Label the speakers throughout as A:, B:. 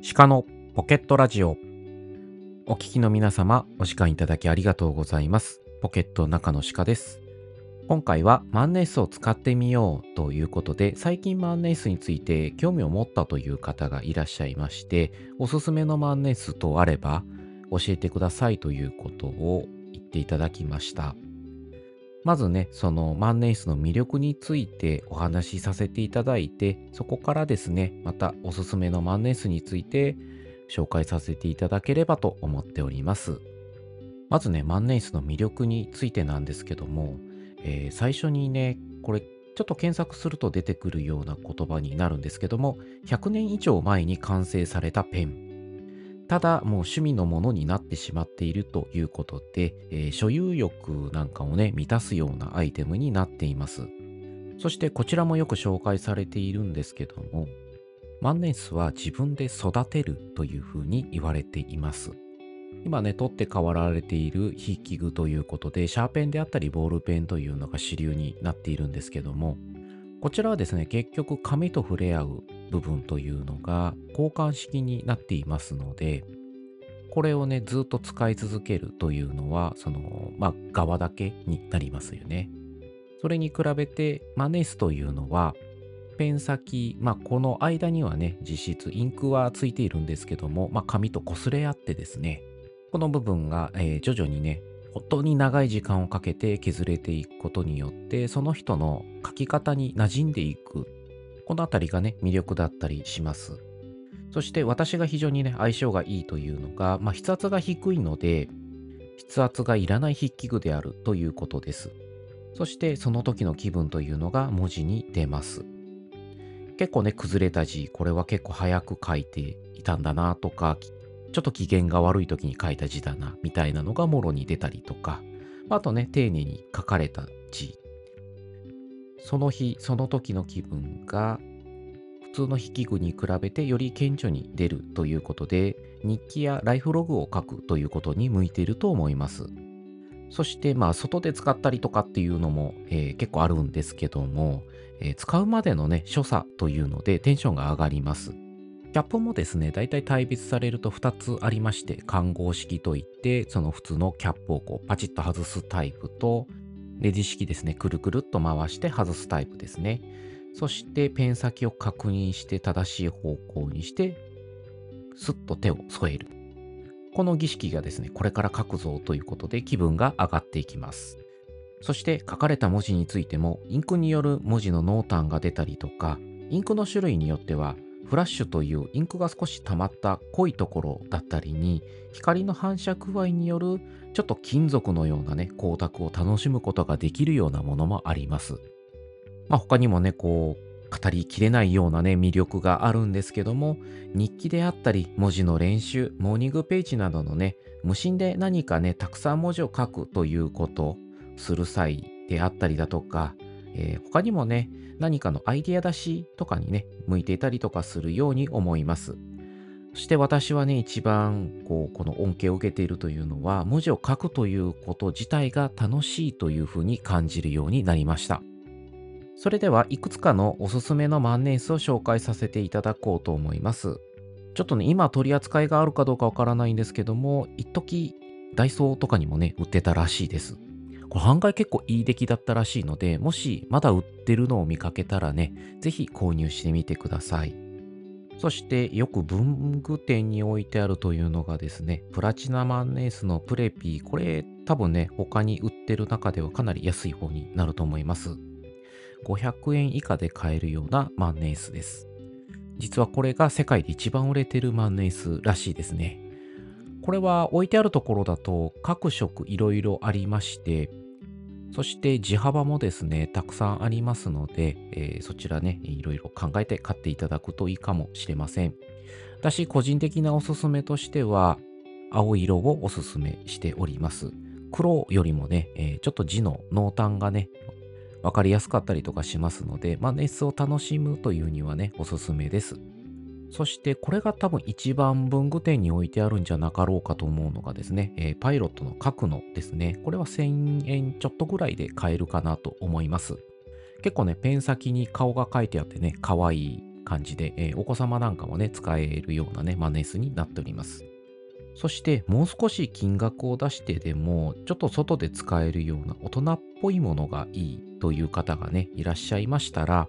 A: 鹿のポケットラジオ。お聞きの皆様、お時間いただきありがとうございます。ポケット中の鹿です。今回は万年筆を使ってみようということで、最近万年筆について興味を持ったという方がいらっしゃいまして、おすすめの万年筆とあれば教えてくださいということを言っていただきました。まずね、その万年筆の魅力についてお話しさせていただいて、そこからですね、またおすすめの万年筆について紹介させていただければと思っております。まずね、万年筆の魅力についてなんですけども、えー最初にね、これちょっと検索すると出てくるような言葉になるんですけども、100年以上前に完成されたペン。ただ、もう趣味のものになってしまっているということで、えー所有欲なんかをね、満たすようなアイテムになっています。そしてこちらもよく紹介されているんですけども、万年筆は自分で育てるというふうに言われています。今ね、取って代わられている筆記具ということで、シャーペンであったりボールペンというのが主流になっているんですけども、こちらはですね、結局紙と触れ合う部分というのが交換式になっていますので、これをね、ずっと使い続けるというのは、その、まあ、側だけになりますよね。それに比べて、マネスというのは、ペン先、まあ、この間にはね、実質インクはついているんですけども、まあ、紙と擦れ合ってですね、この部分が、えー徐々にね、本当に長い時間をかけて削れていくことによって、その人の書き方に馴染んでいく。このあたりがね、魅力だったりします。そして私が非常にね、相性がいいというのが、まあ、筆圧が低いので、筆圧がいらない筆記具であるということです。そしてその時の気分というのが文字に出ます。結構ね、崩れた字、これは結構早く書いていたんだなとか、ちょっと機嫌が悪い時に書いた字だな、みたいなのがもろに出たりとか、あとね、丁寧に書かれた字。その日、その時の気分が、普通の筆記具に比べてより顕著に出るということで、日記やライフログを書くということに向いていると思います。そして、まあ、外で使ったりとかっていうのも、えー結構あるんですけども、えー使うまでのね、所作というのでテンションが上がります。キャップもですね、大体対別されると2つありまして、環合式といって、その普通のキャップをこうパチッと外すタイプと、レジ式ですね、くるくるっと回して外すタイプですね。そしてペン先を確認して正しい方向にして、スッと手を添える。この儀式がですね、これから書くぞということで気分が上がっていきます。そして書かれた文字についても、インクによる文字の濃淡が出たりとか、インクの種類によっては、フラッシュというインクが少し溜まった濃いところだったりに、光の反射具合によるちょっと金属のようなね、光沢を楽しむことができるようなものもあります。まあ他にもね、こう、語りきれないようなね、魅力があるんですけども、日記であったり、文字の練習、モーニングページなどのね、無心で何かね、たくさん文字を書くということ、する際であったりだとか、えー他にもね、何かのアイディア出しとかにね、向いていたりとかするように思います。そして私はね、一番こうこの恩恵を受けているというのは、文字を書くということ自体が楽しいというふうに感じるようになりました。それではいくつかのおすすめの万年筆を紹介させていただこうと思います。ちょっとね、今取り扱いがあるかどうかわからないんですけども、一時ダイソーとかにもね、売ってたらしいです。これ案外結構いい出来だったらしいので、もしまだ売ってるのを見かけたらね、ぜひ購入してみてください。そしてよく文具店に置いてあるというのがですね、プラチナマンネースのプレピー。これ多分ね、他に売ってる中ではかなり安い方になると思います。500円以下で買えるような万年筆です。実はこれが世界で一番売れてる万年筆らしいですね。これは置いてあるところだと各色いろいろありまして、そして地幅もですね、たくさんありますので、えーそちらね、いろいろ考えて買っていただくといいかもしれません。私、個人的なおすすめとしては、青色をおすすめしております。黒よりもね、えーちょっと字の濃淡がね、わかりやすかったりとかしますので、まあ、熱を楽しむというにはね、おすすめです。そして、これが多分一番文具店に置いてあるんじゃなかろうかと思うのがですね、えーパイロットの角のですね、これは1000円ちょっとぐらいで買えるかなと思います。結構ね、ペン先に顔が書いてあってね、可愛い感じで、えーお子様なんかもね、使えるようなね、万年筆になっております。そして、もう少し金額を出してでも、ちょっと外で使えるような大人っぽいものがいいという方がね、いらっしゃいましたら、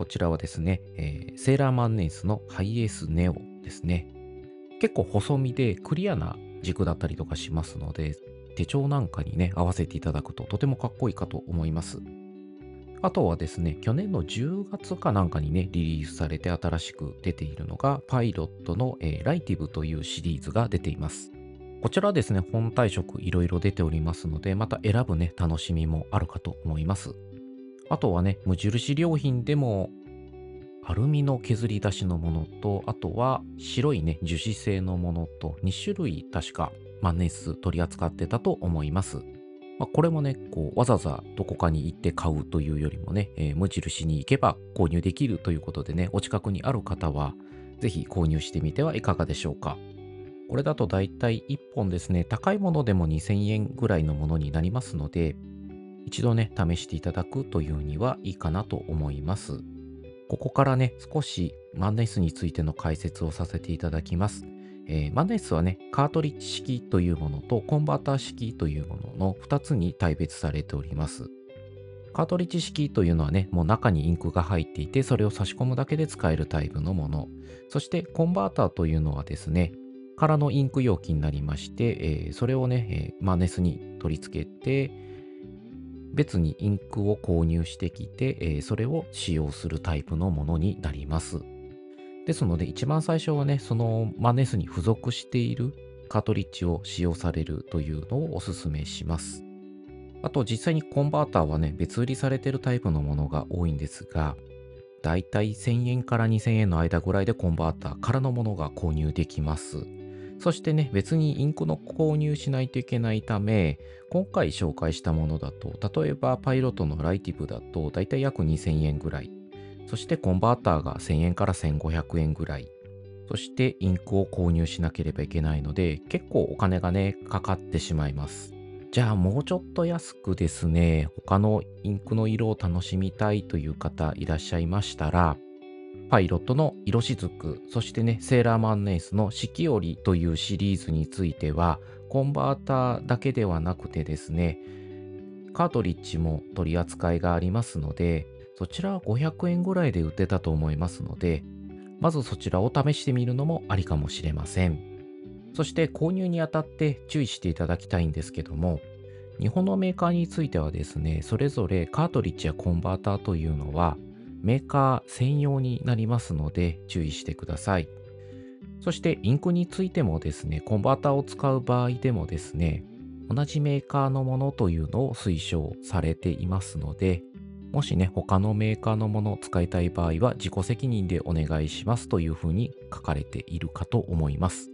A: こちらはですね、えーセーラー万年筆のハイエースネオですね。結構細身でクリアな軸だったりとかしますので、手帳なんかにね、合わせていただくととてもかっこいいかと思います。あとはですね、去年の10月かなんかにね、リリースされて新しく出ているのが、パイロットの、えーライティブというシリーズが出ています。こちらはですね、本体色いろいろ出ておりますので、また選ぶね、楽しみもあるかと思います。あとはね、無印良品でも、アルミの削り出しのものと、あとは白いね、樹脂製のものと、2種類確か万年筆取り扱ってたと思います。まあ、これもね、こう、わざわざどこかに行って買うというよりもね、えー無印に行けば購入できるということでね、お近くにある方は、ぜひ購入してみてはいかがでしょうか。これだとだいたい1本ですね、高いものでも2000円ぐらいのものになりますので、一度ね、試していただくというにはいいかなと思います。ここからね、少し万年筆についての解説をさせていただきます。えー万年筆はね、カートリッジ式というものとコンバーター式というものの2つに大別されております。カートリッジ式というのはね、もう中にインクが入っていて、それを差し込むだけで使えるタイプのもの。そしてコンバーターというのはですね、空のインク容器になりまして、えーそれをね、えーマネスに取り付けて、別にインクを購入してきて、えーそれを使用するタイプのものになります。ですので、一番最初はね、そのマネスに付属しているカートリッジを使用されるというのをお勧めします。あと、実際にコンバーターはね、別売りされてるタイプのものが多いんですが、だいたい1000円から2000円の間ぐらいでコンバーターからのものが購入できます。そしてね、別にインクの購入しないといけないため、今回紹介したものだと、例えばパイロットのライティブだと、だいたい約2000円ぐらい。そしてコンバーターが1000円から1500円ぐらい。そしてインクを購入しなければいけないので、結構お金がね、かかってしまいます。じゃあもうちょっと安くですね、他のインクの色を楽しみたいという方いらっしゃいましたら、パイロットの色しずく、そしてね、セーラーマンネイスの四季折というシリーズについては、コンバーターだけではなくてですね、カートリッジも取り扱いがありますので、そちらは500円ぐらいで売ってたと思いますので、まずそちらを試してみるのもありかもしれません。そして購入にあたって注意していただきたいんですけども、日本のメーカーについてはですね、それぞれカートリッジやコンバーターというのは、メーカー専用になりますので注意してください。そしてインクについてもですね、コンバーターを使う場合でもですね、同じメーカーのものというのを推奨されていますので、もしね、他のメーカーのものを使いたい場合は自己責任でお願いしますというふうに書かれているかと思います。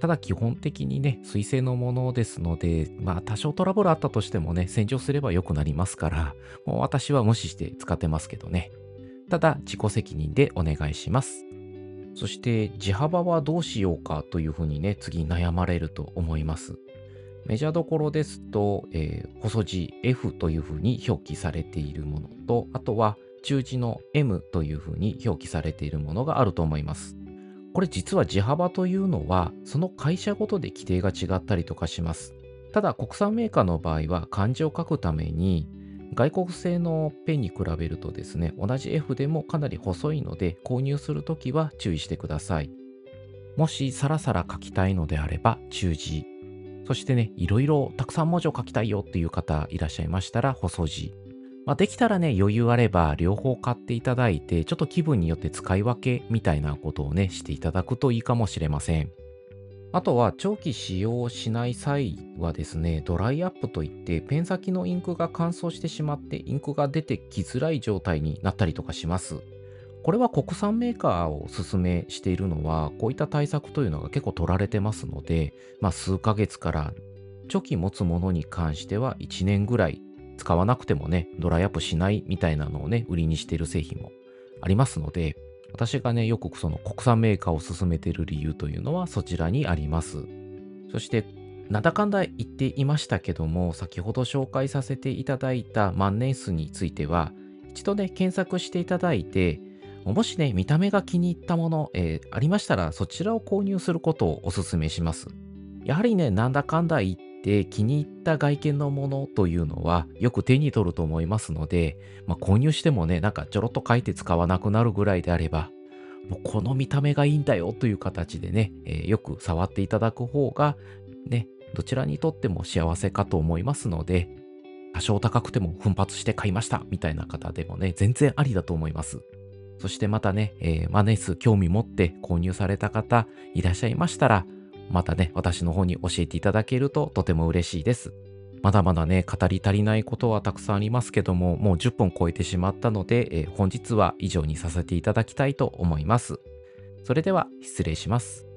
A: ただ基本的にね、水性のものですので、まあ多少トラブルあったとしてもね、洗浄すれば良くなりますから、もう私は無視して使ってますけどね。ただ自己責任でお願いします。そして地幅はどうしようかというふうにね、次悩まれると思います。メジャーどころですと、えー細字 F というふうに表記されているものと、あとは中字の M というふうに表記されているものがあると思います。これ実は字幅というのは、その会社ごとで規定が違ったりとかします。ただ国産メーカーの場合は漢字を書くために、外国製のペンに比べるとですね、同じ F でもかなり細いので、購入するときは注意してください。もしサラサラ書きたいのであれば中字。そしてね、いろいろたくさん文字を書きたいよっていう方いらっしゃいましたら細字。まあ、できたらね、余裕あれば両方買っていただいて、ちょっと気分によって使い分けみたいなことをね、していただくといいかもしれません。あとは長期使用しない際はですね、ドライアップといってペン先のインクが乾燥してしまってインクが出てきづらい状態になったりとかします。これは国産メーカーをおすすめしているのは、こういった対策というのが結構取られてますので、まあ数ヶ月から長期持つものに関しては1年ぐらい使わなくてもね、ドライアップしないみたいなのをね、売りにしている製品もありますので、私がね、よくその国産メーカーを勧めている理由というのはそちらにあります。そして、なんだかんだ言っていましたけども、先ほど紹介させていただいた万年筆については、一度ね、検索していただいて、もしね、見た目が気に入ったもの、えーありましたら、そちらを購入することをお勧めします。やはりね、なんだかんだ言って気に入った外見のものというのはよく手に取ると思いますので、まあ、購入してもね、なんかちょろっと書いて使わなくなるぐらいであれば、もうこの見た目がいいんだよという形でね、えーよく触っていただく方が、ね、どちらにとっても幸せかと思いますので、多少高くても奮発して買いましたみたいな方でもね、全然ありだと思います。そしてまたね、えーマネース興味持って購入された方いらっしゃいましたら、またね、私の方に教えていただけるととても嬉しいです。まだまだね、語り足りないことはたくさんありますけども、もう10分超えてしまったので、えー本日は以上にさせていただきたいと思います。それでは失礼します。